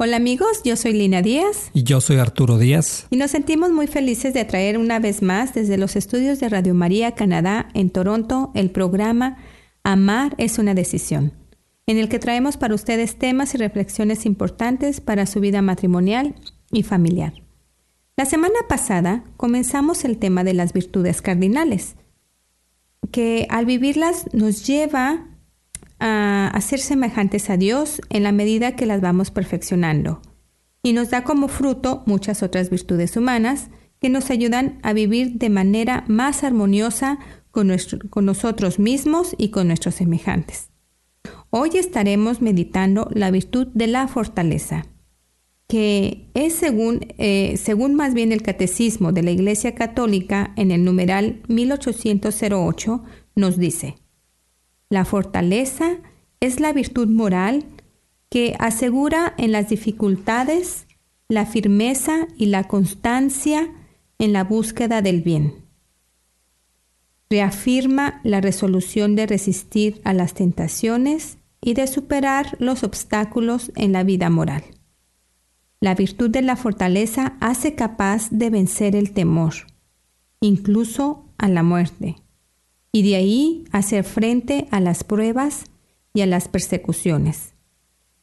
Hola amigos, yo soy Lina Díaz Y yo soy Arturo Díaz. y nos sentimos muy felices de traer una vez más desde los estudios de Radio María Canadá en Toronto el programa Amar es una decisión, en el que traemos para ustedes temas y reflexiones importantes para su vida matrimonial y familiar. La semana pasada comenzamos el tema de las virtudes cardinales, que al vivirlas nos lleva a, ser semejantes a Dios en la medida que las vamos perfeccionando y nos da como fruto muchas otras virtudes humanas que nos ayudan a vivir de manera más armoniosa con, nuestro- con nosotros mismos y con nuestros semejantes. Hoy estaremos meditando la virtud de la fortaleza, que es según, eh, según más bien el catecismo de la Iglesia Católica en el numeral 1808, nos dice, la fortaleza es la virtud moral que asegura en las dificultades la firmeza y la constancia en la búsqueda del bien. Reafirma la resolución de resistir a las tentaciones y de superar los obstáculos en la vida moral. La virtud de la fortaleza hace capaz de vencer el temor, incluso a la muerte, y de ahí hacer frente a las pruebas y a las persecuciones.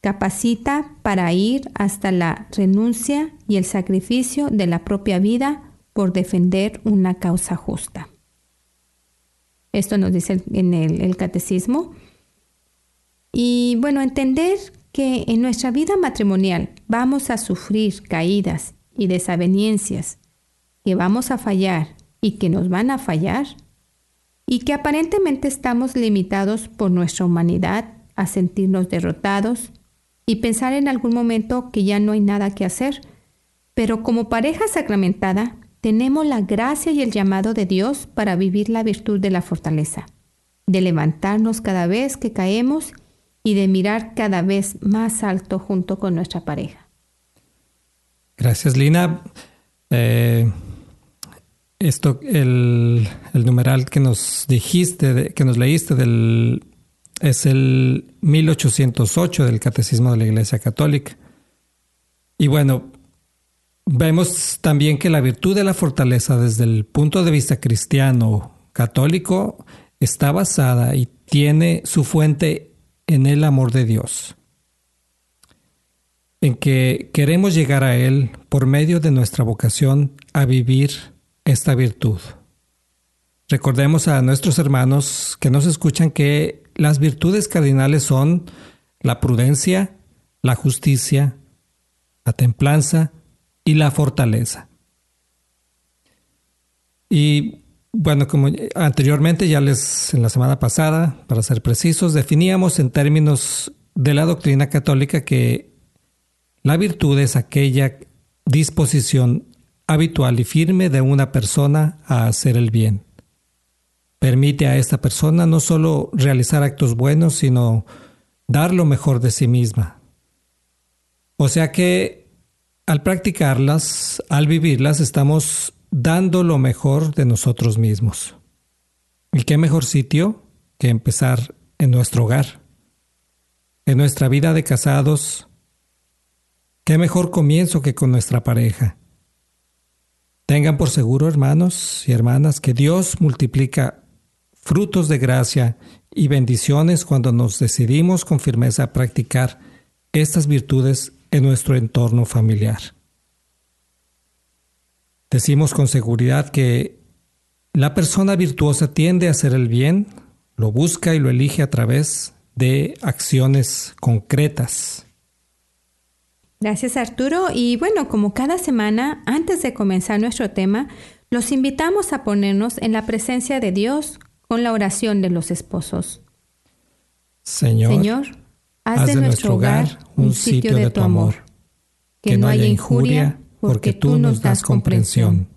Capacita para ir hasta la renuncia y el sacrificio de la propia vida por defender una causa justa. Esto nos dice en el catecismo. Y bueno, entender que en nuestra vida matrimonial vamos a sufrir caídas y desavenencias, que vamos a fallar y que nos van a fallar, y que aparentemente estamos limitados por nuestra humanidad a sentirnos derrotados y pensar en algún momento que ya no hay nada que hacer. Pero como pareja sacramentada, tenemos la gracia y el llamado de Dios para vivir la virtud de la fortaleza, de levantarnos cada vez que caemos y de mirar cada vez más alto junto con nuestra pareja. Gracias, Lina. Eh, esto, el, el numeral que nos dijiste, que nos leíste del, es el 1808 del Catecismo de la Iglesia Católica. Y bueno, vemos también que la virtud de la fortaleza desde el punto de vista cristiano católico está basada y tiene su fuente en el amor de Dios en que queremos llegar a Él por medio de nuestra vocación a vivir esta virtud. Recordemos a nuestros hermanos que nos escuchan que las virtudes cardinales son la prudencia, la justicia, la templanza y la fortaleza. Y bueno, como anteriormente ya les en la semana pasada, para ser precisos, definíamos en términos de la doctrina católica que la virtud es aquella disposición habitual y firme de una persona a hacer el bien. Permite a esta persona no solo realizar actos buenos, sino dar lo mejor de sí misma. O sea que al practicarlas, al vivirlas, estamos dando lo mejor de nosotros mismos. ¿Y qué mejor sitio que empezar en nuestro hogar? En nuestra vida de casados, qué mejor comienzo que con nuestra pareja. Tengan por seguro, hermanos y hermanas, que Dios multiplica frutos de gracia y bendiciones cuando nos decidimos con firmeza a practicar estas virtudes en nuestro entorno familiar. Decimos con seguridad que la persona virtuosa tiende a hacer el bien, lo busca y lo elige a través de acciones concretas. Gracias Arturo. Y bueno, como cada semana, antes de comenzar nuestro tema, los invitamos a ponernos en la presencia de Dios con la oración de los esposos. Señor, haz, de, nuestro hogar un sitio de tu amor, que no haya injuria, porque tú nos das comprensión,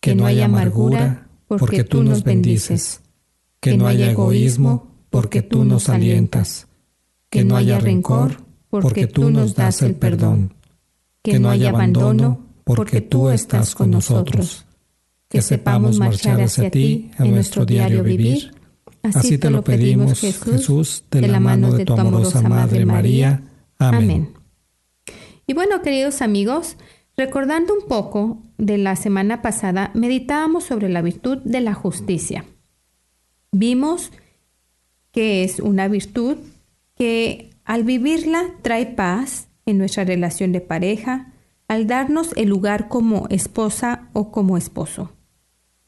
que no haya amargura, porque tú nos bendices, que no haya egoísmo, porque tú nos alientas, que no haya rencor, porque tú nos das el perdón, que no haya abandono, porque tú estás con nosotros, que sepamos marchar hacia ti en nuestro diario vivir. Así te lo pedimos, Jesús, de la mano de tu amorosa Madre María. Amén. Y bueno, queridos amigos, recordando un poco de la semana pasada, meditábamos sobre la virtud de la justicia. Vimos que es una virtud que al vivirla trae paz en nuestra relación de pareja, al darnos el lugar como esposa o como esposo,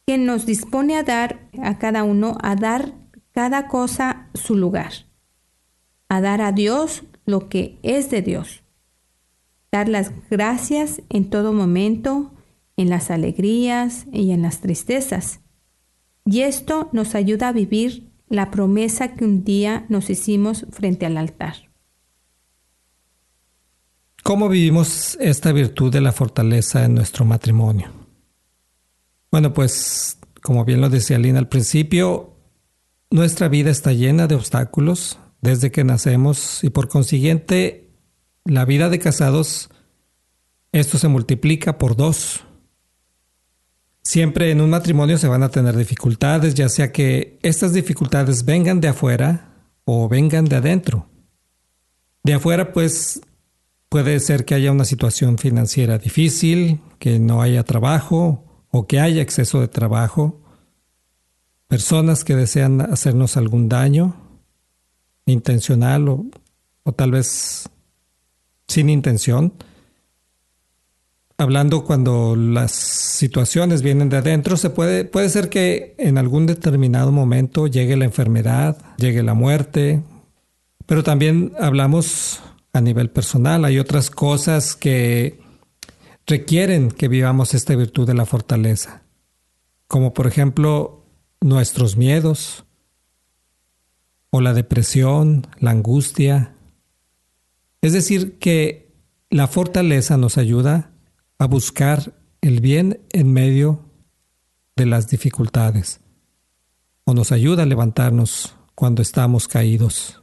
que nos dispone a dar a cada uno, a dar cada cosa su lugar, a dar a Dios lo que es de Dios, dar las gracias en todo momento, en las alegrías y en las tristezas. Y esto nos ayuda a vivir la promesa que un día nos hicimos frente al altar. ¿Cómo vivimos esta virtud de la fortaleza en nuestro matrimonio? Bueno, pues como bien lo decía Lina al principio, nuestra vida está llena de obstáculos desde que nacemos y por consiguiente la vida de casados, esto se multiplica por dos. Siempre en un matrimonio se van a tener dificultades, ya sea que estas dificultades vengan de afuera o vengan de adentro. De afuera, pues Puede ser que haya una situación financiera difícil, que no haya trabajo o que haya exceso de trabajo, personas que desean hacernos algún daño, intencional o, tal vez sin intención. Hablando cuando las situaciones vienen de adentro, se puede, puede ser que en algún determinado momento llegue la enfermedad, llegue la muerte, pero también hablamos a nivel personal. Hay otras cosas que requieren que vivamos esta virtud de la fortaleza, como por ejemplo nuestros miedos o la depresión, la angustia. Es decir, que la fortaleza nos ayuda a buscar el bien en medio de las dificultades o nos ayuda a levantarnos cuando estamos caídos.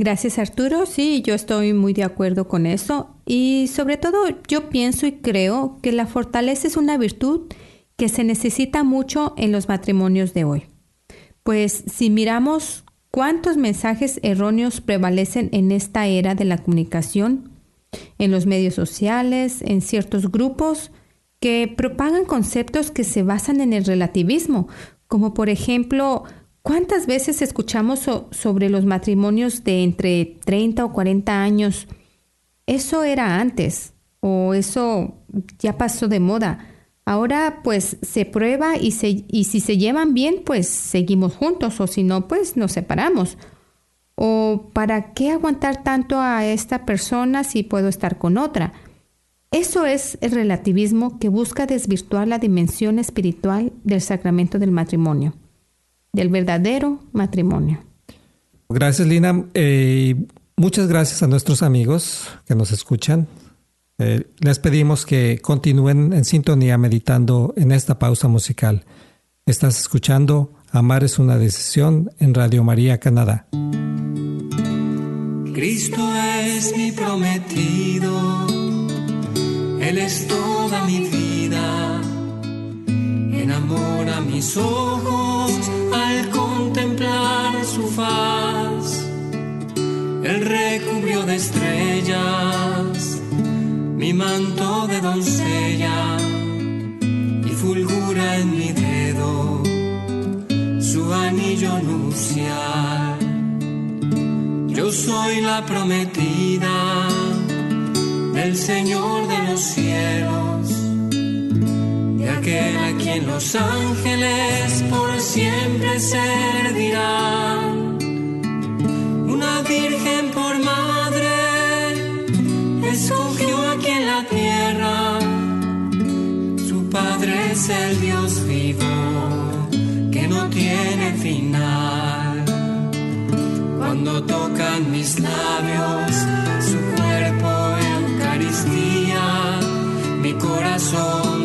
Gracias Arturo, sí, yo estoy muy de acuerdo con eso y sobre todo yo pienso y creo que la fortaleza es una virtud que se necesita mucho en los matrimonios de hoy. Pues si miramos cuántos mensajes erróneos prevalecen en esta era de la comunicación, en los medios sociales, en ciertos grupos que propagan conceptos que se basan en el relativismo, como por ejemplo ¿Cuántas veces escuchamos sobre los matrimonios de entre 30 o 40 años? Eso era antes o eso ya pasó de moda. Ahora pues se prueba y, se, y si se llevan bien pues seguimos juntos o si no pues nos separamos. ¿O para qué aguantar tanto a esta persona si puedo estar con otra? Eso es el relativismo que busca desvirtuar la dimensión espiritual del sacramento del matrimonio del verdadero matrimonio. Gracias, Lina. Eh, muchas gracias a nuestros amigos que nos escuchan. Eh, les pedimos que continúen en sintonía meditando en esta pausa musical. Estás escuchando Amar es una decisión en Radio María Canadá. Cristo es mi prometido, Él es toda mi vida, enamora mis ojos contemplar su faz. Él recubrió de estrellas mi manto de doncella y fulgura en mi dedo su anillo nupcial. Yo soy la prometida del Señor de los cielos, aquel a quien los ángeles por siempre servirán. Una virgen por madre escogió aquí en la tierra, su padre es el Dios vivo que no tiene final. Cuando tocan mis labios, su cuerpo Eucaristía, mi corazón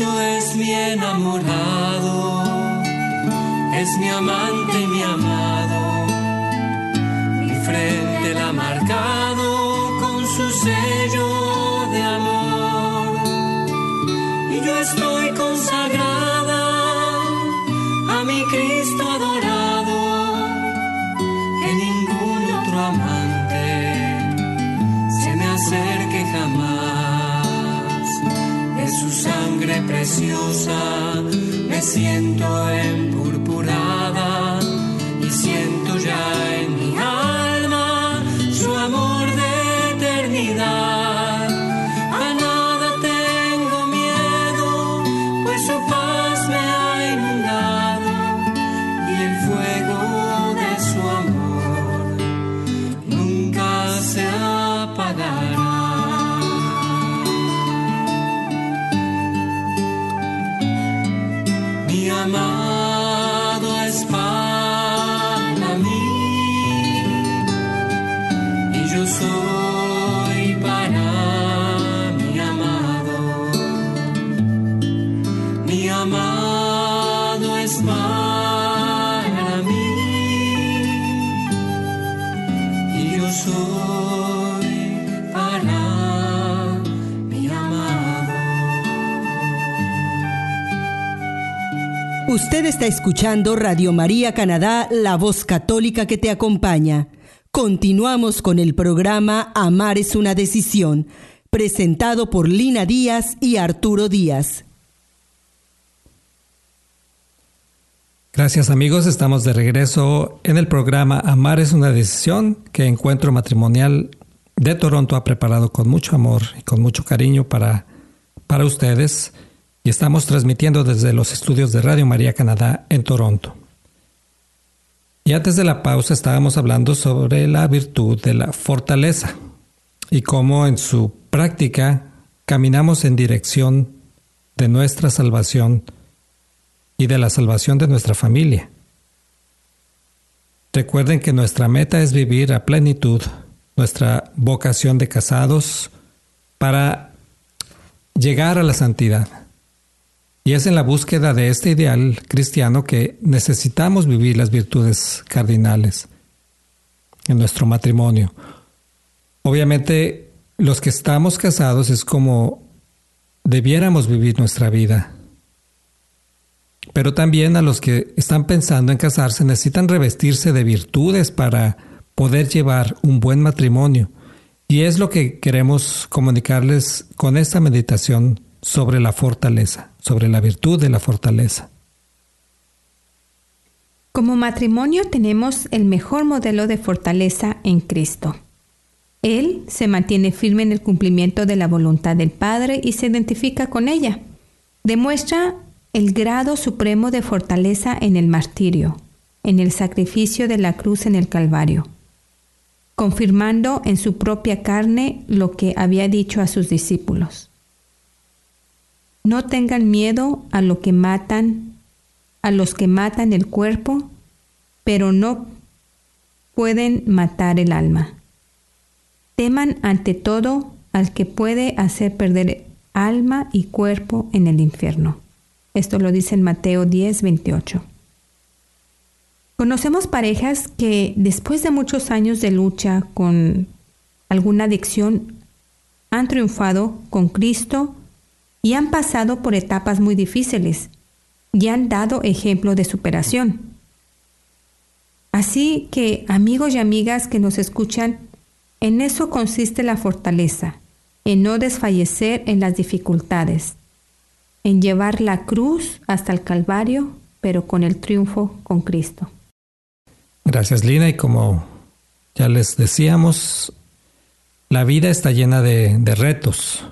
Cristo es mi enamorado, es mi amante y mi amado. Preciosa me siento empurpurada Usted está escuchando Radio María Canadá, la voz católica que te acompaña. Continuamos con el programa Amar es una decisión, presentado por Lina Díaz y Arturo Díaz. Gracias amigos, estamos de regreso en el programa Amar es una decisión que Encuentro Matrimonial de Toronto ha preparado con mucho amor y con mucho cariño para, para ustedes y estamos transmitiendo desde los estudios de Radio María Canadá en Toronto. Y antes de la pausa estábamos hablando sobre la virtud de la fortaleza y cómo en su práctica caminamos en dirección de nuestra salvación y de la salvación de nuestra familia. Recuerden que nuestra meta es vivir a plenitud nuestra vocación de casados para llegar a la santidad. Y es en la búsqueda de este ideal cristiano que necesitamos vivir las virtudes cardinales en nuestro matrimonio. Obviamente, los que estamos casados es como debiéramos vivir nuestra vida. Pero también a los que están pensando en casarse necesitan revestirse de virtudes para poder llevar un buen matrimonio. Y es lo que queremos comunicarles con esta meditación sobre la fortaleza, sobre la virtud de la fortaleza. Como matrimonio tenemos el mejor modelo de fortaleza en Cristo. Él se mantiene firme en el cumplimiento de la voluntad del Padre y se identifica con ella. Demuestra el grado supremo de fortaleza en el martirio, en el sacrificio de la cruz en el Calvario, confirmando en su propia carne lo que había dicho a sus discípulos. No tengan miedo a lo que matan, a los que matan el cuerpo, pero no pueden matar el alma. Teman ante todo al que puede hacer perder alma y cuerpo en el infierno. Esto lo dice en Mateo 10, 28. Conocemos parejas que después de muchos años de lucha con alguna adicción han triunfado con Cristo y han pasado por etapas muy difíciles y han dado ejemplo de superación. Así que, amigos y amigas que nos escuchan, en eso consiste la fortaleza, en no desfallecer en las dificultades, en llevar la cruz hasta el Calvario, pero con el triunfo con Cristo. Gracias, Lina. Y como ya les decíamos, la vida está llena de, de retos.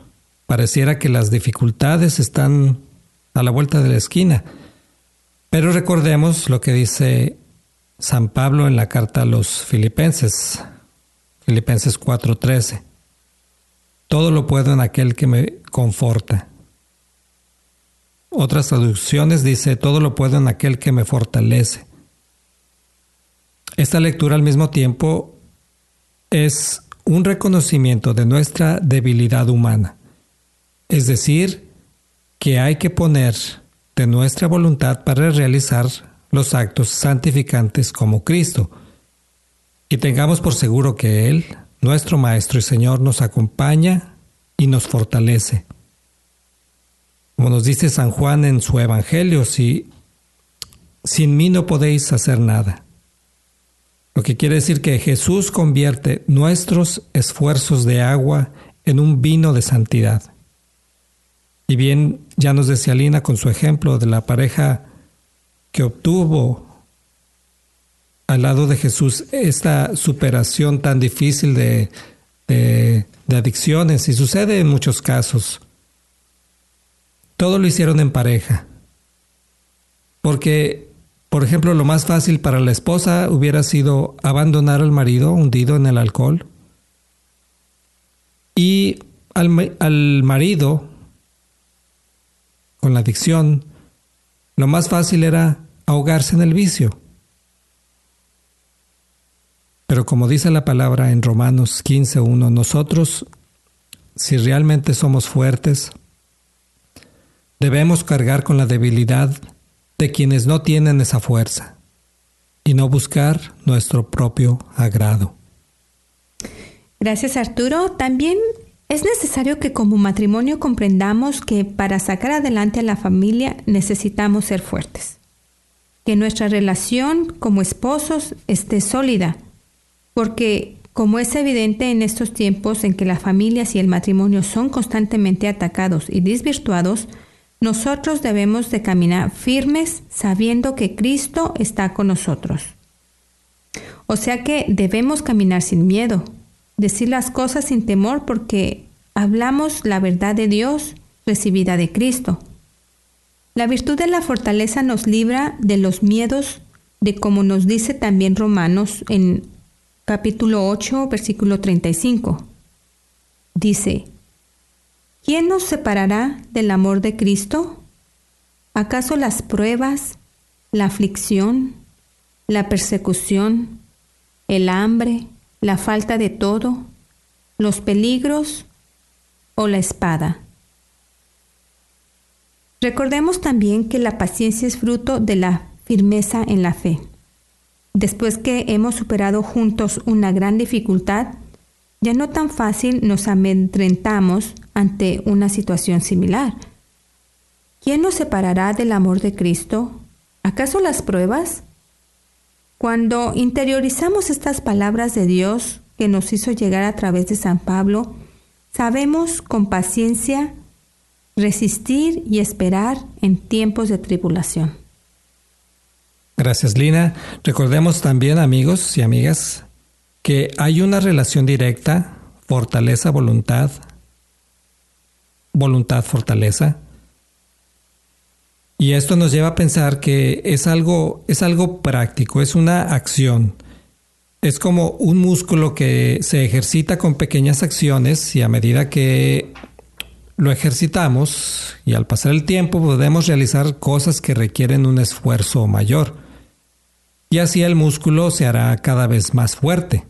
Pareciera que las dificultades están a la vuelta de la esquina. Pero recordemos lo que dice San Pablo en la carta a los Filipenses, Filipenses 4:13. Todo lo puedo en aquel que me conforta. Otras traducciones dice, todo lo puedo en aquel que me fortalece. Esta lectura al mismo tiempo es un reconocimiento de nuestra debilidad humana. Es decir, que hay que poner de nuestra voluntad para realizar los actos santificantes como Cristo. Y tengamos por seguro que Él, nuestro Maestro y Señor, nos acompaña y nos fortalece. Como nos dice San Juan en su Evangelio, si sin mí no podéis hacer nada. Lo que quiere decir que Jesús convierte nuestros esfuerzos de agua en un vino de santidad. Y bien, ya nos decía Lina con su ejemplo de la pareja que obtuvo al lado de Jesús esta superación tan difícil de, adicciones y sucede en muchos casos. Todo lo hicieron en pareja. Porque, por ejemplo, lo más fácil para la esposa hubiera sido abandonar al marido hundido en el alcohol. Y al, al marido, con la adicción, lo más fácil era ahogarse en el vicio. Pero como dice la palabra en Romanos 15.1, nosotros, si realmente somos fuertes, Debemos cargar con la debilidad de quienes no tienen esa fuerza y no buscar nuestro propio agrado. Gracias Arturo. También es necesario que como matrimonio comprendamos que para sacar adelante a la familia necesitamos ser fuertes. Que nuestra relación como esposos esté sólida, porque como es evidente en estos tiempos en que las familias y el matrimonio son constantemente atacados y desvirtuados, nosotros debemos de caminar firmes sabiendo que Cristo está con nosotros. O sea que debemos caminar sin miedo, decir las cosas sin temor porque hablamos la verdad de Dios recibida de Cristo. La virtud de la fortaleza nos libra de los miedos, de como nos dice también Romanos en capítulo 8, versículo 35. Dice, ¿Quién nos separará del amor de Cristo? ¿Acaso las pruebas, la aflicción, la persecución, el hambre, la falta de todo, los peligros o la espada? Recordemos también que la paciencia es fruto de la firmeza en la fe. Después que hemos superado juntos una gran dificultad, ya no tan fácil nos amedrentamos ante una situación similar. ¿Quién nos separará del amor de Cristo? ¿Acaso las pruebas? Cuando interiorizamos estas palabras de Dios que nos hizo llegar a través de San Pablo, sabemos con paciencia resistir y esperar en tiempos de tribulación. Gracias, Lina. Recordemos también, amigos y amigas, que hay una relación directa, fortaleza-voluntad, voluntad-fortaleza. Y esto nos lleva a pensar que es algo, es algo práctico, es una acción. Es como un músculo que se ejercita con pequeñas acciones y a medida que lo ejercitamos y al pasar el tiempo podemos realizar cosas que requieren un esfuerzo mayor. Y así el músculo se hará cada vez más fuerte.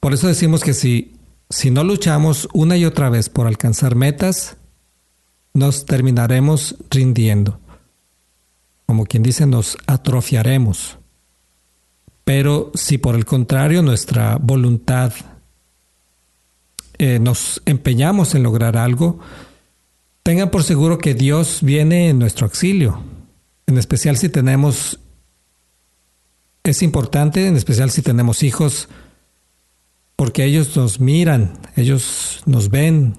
Por eso decimos que si, si no luchamos una y otra vez por alcanzar metas, nos terminaremos rindiendo. Como quien dice, nos atrofiaremos. Pero si por el contrario nuestra voluntad eh, nos empeñamos en lograr algo, tengan por seguro que Dios viene en nuestro auxilio. En especial si tenemos, es importante, en especial si tenemos hijos, porque ellos nos miran, ellos nos ven,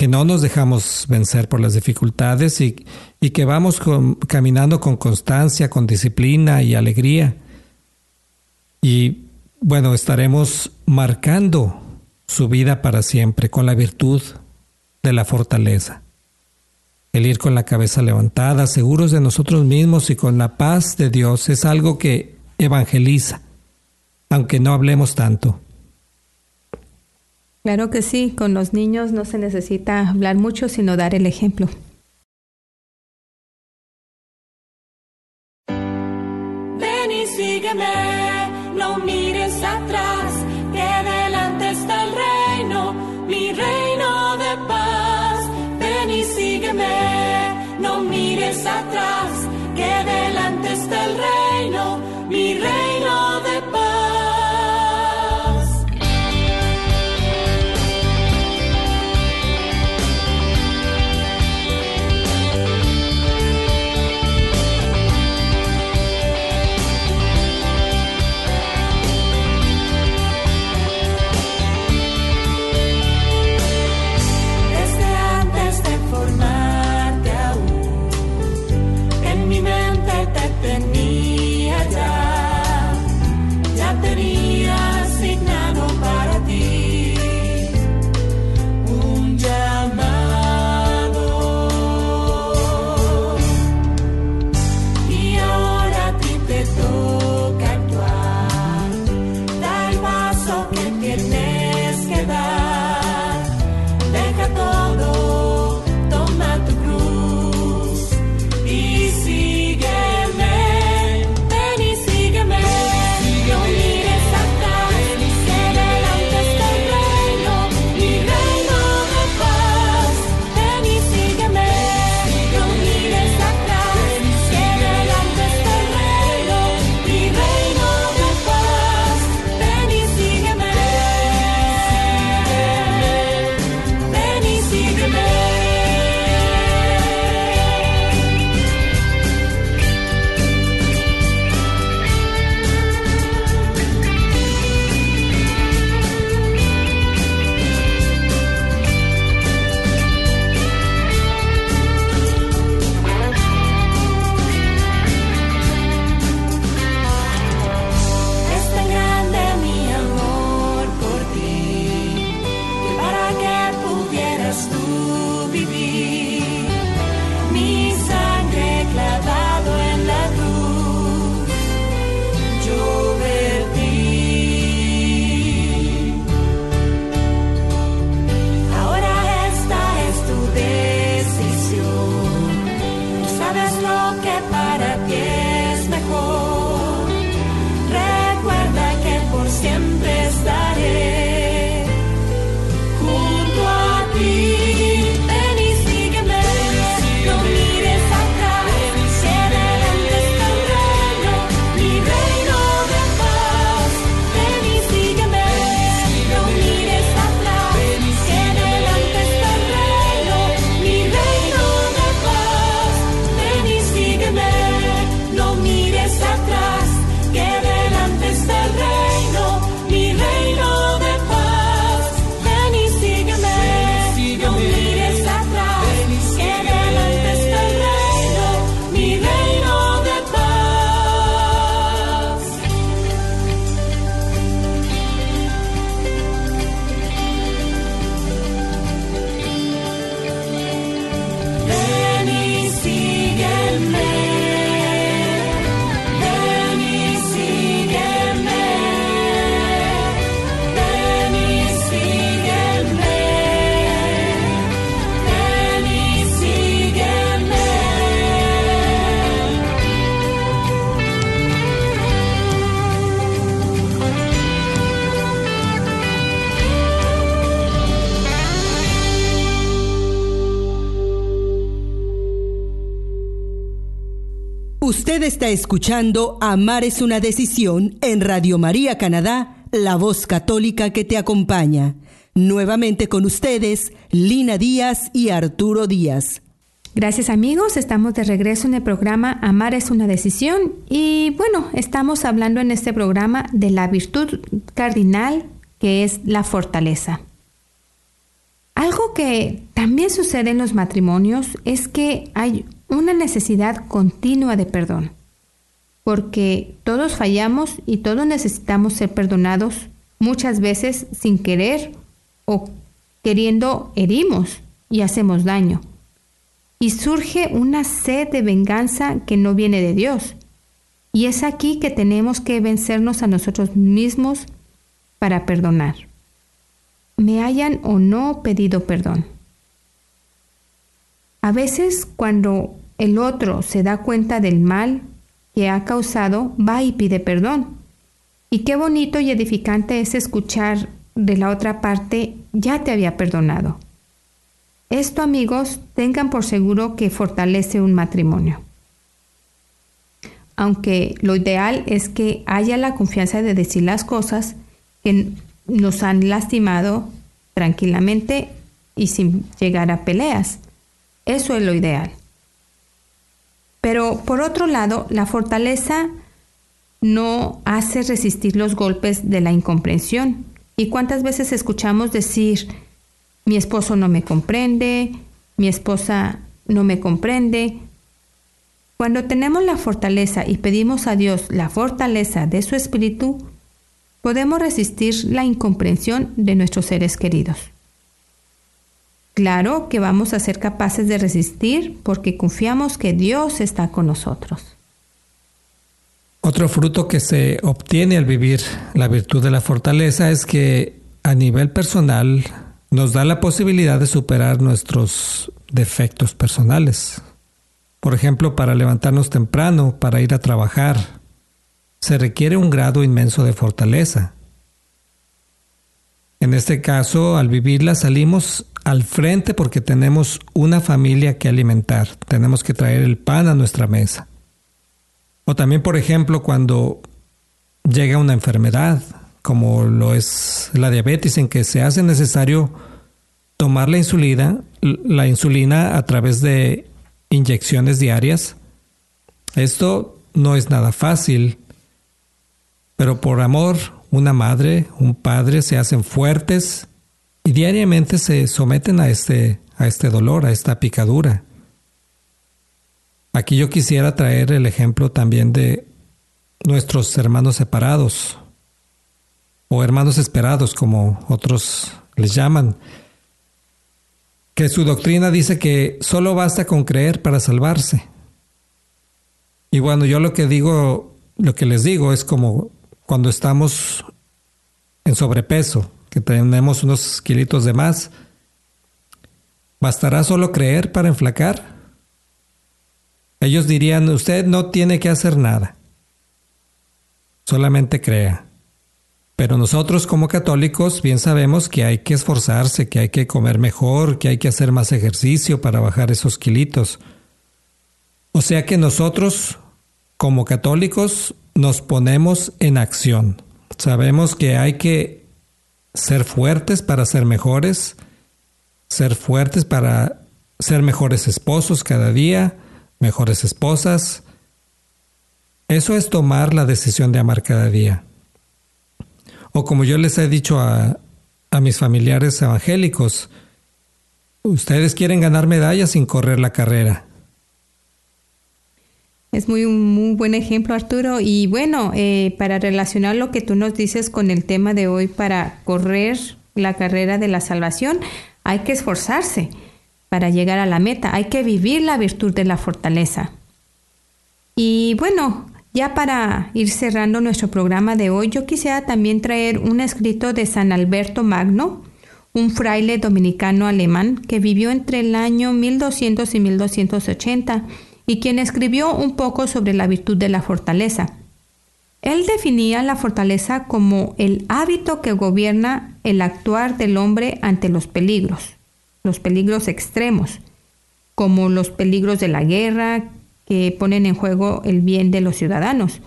que no nos dejamos vencer por las dificultades y, y que vamos caminando con constancia, con disciplina y alegría. Y bueno, estaremos marcando su vida para siempre con la virtud de la fortaleza. El ir con la cabeza levantada, seguros de nosotros mismos y con la paz de Dios es algo que evangeliza, aunque no hablemos tanto. Claro que sí, con los niños no se necesita hablar mucho, sino dar el ejemplo. Ven y sígueme, no mires atrás, que delante está el reino, mi reino de paz. Ven y sígueme, no mires atrás, que delante está el reino. que para ti Está escuchando Amar es una decisión en Radio María Canadá, la voz católica que te acompaña. Nuevamente con ustedes, Lina Díaz y Arturo Díaz. Gracias amigos, estamos de regreso en el programa Amar es una decisión y bueno, estamos hablando en este programa de la virtud cardinal que es la fortaleza. Algo que también sucede en los matrimonios es que hay una necesidad continua de perdón, porque todos fallamos y todos necesitamos ser perdonados, muchas veces sin querer o queriendo herimos y hacemos daño. Y surge una sed de venganza que no viene de Dios. Y es aquí que tenemos que vencernos a nosotros mismos para perdonar. Me hayan o no pedido perdón. A veces cuando el otro se da cuenta del mal que ha causado, va y pide perdón. Y qué bonito y edificante es escuchar de la otra parte, ya te había perdonado. Esto, amigos, tengan por seguro que fortalece un matrimonio. Aunque lo ideal es que haya la confianza de decir las cosas que nos han lastimado tranquilamente y sin llegar a peleas. Eso es lo ideal. Pero por otro lado, la fortaleza no hace resistir los golpes de la incomprensión. ¿Y cuántas veces escuchamos decir, mi esposo no me comprende, mi esposa no me comprende? Cuando tenemos la fortaleza y pedimos a Dios la fortaleza de su espíritu, podemos resistir la incomprensión de nuestros seres queridos. Claro que vamos a ser capaces de resistir porque confiamos que Dios está con nosotros. Otro fruto que se obtiene al vivir la virtud de la fortaleza es que a nivel personal nos da la posibilidad de superar nuestros defectos personales. Por ejemplo, para levantarnos temprano, para ir a trabajar, se requiere un grado inmenso de fortaleza. En este caso, al vivirla salimos al frente porque tenemos una familia que alimentar, tenemos que traer el pan a nuestra mesa. O también, por ejemplo, cuando llega una enfermedad, como lo es la diabetes, en que se hace necesario tomar la insulina, la insulina a través de inyecciones diarias. Esto no es nada fácil, pero por amor, una madre, un padre se hacen fuertes y diariamente se someten a este, a este dolor, a esta picadura. Aquí yo quisiera traer el ejemplo también de nuestros hermanos separados o hermanos esperados, como otros les llaman, que su doctrina dice que solo basta con creer para salvarse. Y bueno, yo lo que digo, lo que les digo es como cuando estamos en sobrepeso, que tenemos unos kilitos de más, ¿bastará solo creer para enflacar? Ellos dirían, usted no tiene que hacer nada, solamente crea. Pero nosotros como católicos bien sabemos que hay que esforzarse, que hay que comer mejor, que hay que hacer más ejercicio para bajar esos kilitos. O sea que nosotros como católicos nos ponemos en acción. Sabemos que hay que ser fuertes para ser mejores, ser fuertes para ser mejores esposos cada día, mejores esposas. Eso es tomar la decisión de amar cada día. O como yo les he dicho a, a mis familiares evangélicos, ustedes quieren ganar medallas sin correr la carrera. Es muy un muy buen ejemplo, Arturo. Y bueno, eh, para relacionar lo que tú nos dices con el tema de hoy, para correr la carrera de la salvación, hay que esforzarse para llegar a la meta. Hay que vivir la virtud de la fortaleza. Y bueno, ya para ir cerrando nuestro programa de hoy, yo quisiera también traer un escrito de San Alberto Magno, un fraile dominicano alemán que vivió entre el año 1200 y 1280 y quien escribió un poco sobre la virtud de la fortaleza. Él definía la fortaleza como el hábito que gobierna el actuar del hombre ante los peligros los peligros extremos, como los peligros de la guerra que ponen en juego el bien de los ciudadanos.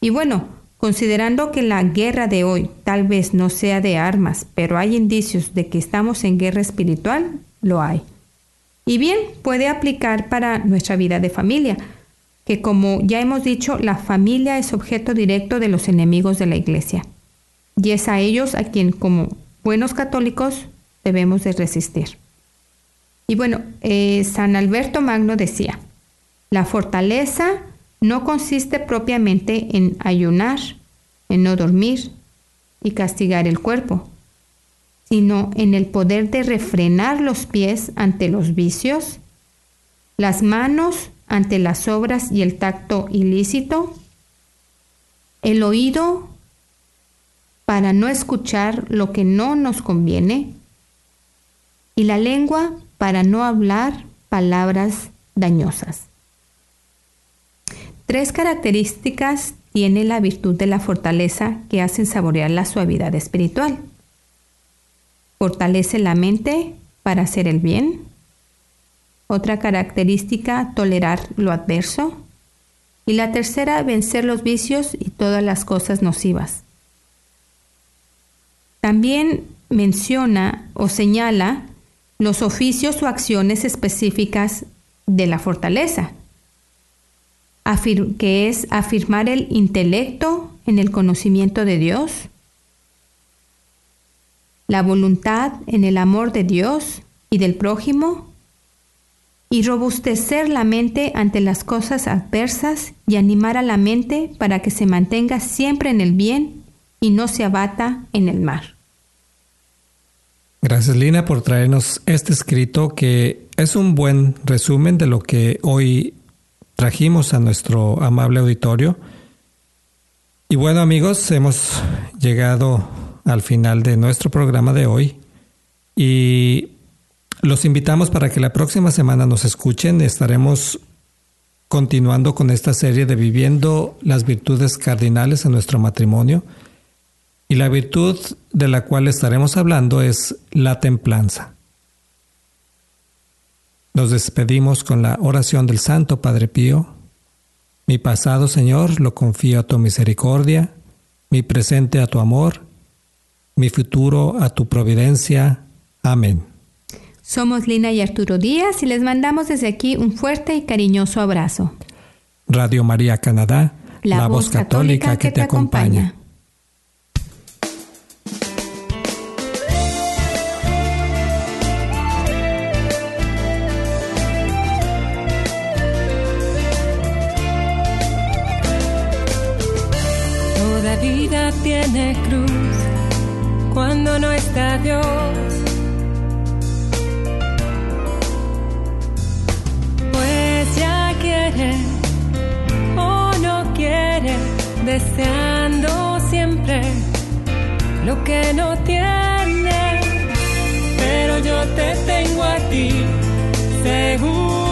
Y bueno, Considerando que la guerra de hoy tal vez no sea de armas, pero hay indicios de que estamos en guerra espiritual, lo hay. Y bien, puede aplicar para nuestra vida de familia, que como ya hemos dicho, la familia es objeto directo de los enemigos de la iglesia. Y es a ellos a quien como buenos católicos debemos de resistir. Y bueno, eh, San Alberto Magno decía, la fortaleza no consiste propiamente en ayunar, en no dormir y castigar el cuerpo, sino en el poder de refrenar los pies ante los vicios, las manos ante las obras y el tacto ilícito, el oído para no escuchar lo que no nos conviene y la lengua para no hablar palabras dañosas. Tres características tiene la virtud de la fortaleza que hacen saborear la suavidad espiritual. Fortalece la mente para hacer el bien. Otra característica, tolerar lo adverso. Y la tercera, vencer los vicios y todas las cosas nocivas. También menciona o señala los oficios o acciones específicas de la fortaleza, que es afirmar el intelecto en el conocimiento de Dios, la voluntad en el amor de Dios y del prójimo, y robustecer la mente ante las cosas adversas y animar a la mente para que se mantenga siempre en el bien y no se abata en el mar. Gracias Lina por traernos este escrito que es un buen resumen de lo que hoy trajimos a nuestro amable auditorio. Y bueno amigos, hemos llegado al final de nuestro programa de hoy y los invitamos para que la próxima semana nos escuchen. Estaremos continuando con esta serie de viviendo las virtudes cardinales en nuestro matrimonio. Y la virtud de la cual estaremos hablando es la templanza. Nos despedimos con la oración del Santo Padre Pío. Mi pasado, Señor, lo confío a tu misericordia, mi presente a tu amor, mi futuro a tu providencia. Amén. Somos Lina y Arturo Díaz y les mandamos desde aquí un fuerte y cariñoso abrazo. Radio María Canadá, la, voz católica, que, te acompaña. Toda vida tiene cruz cuando no está Dios. Pues ya quiere o no quiere, deseando siempre lo que no tiene. Pero yo te tengo a ti, seguro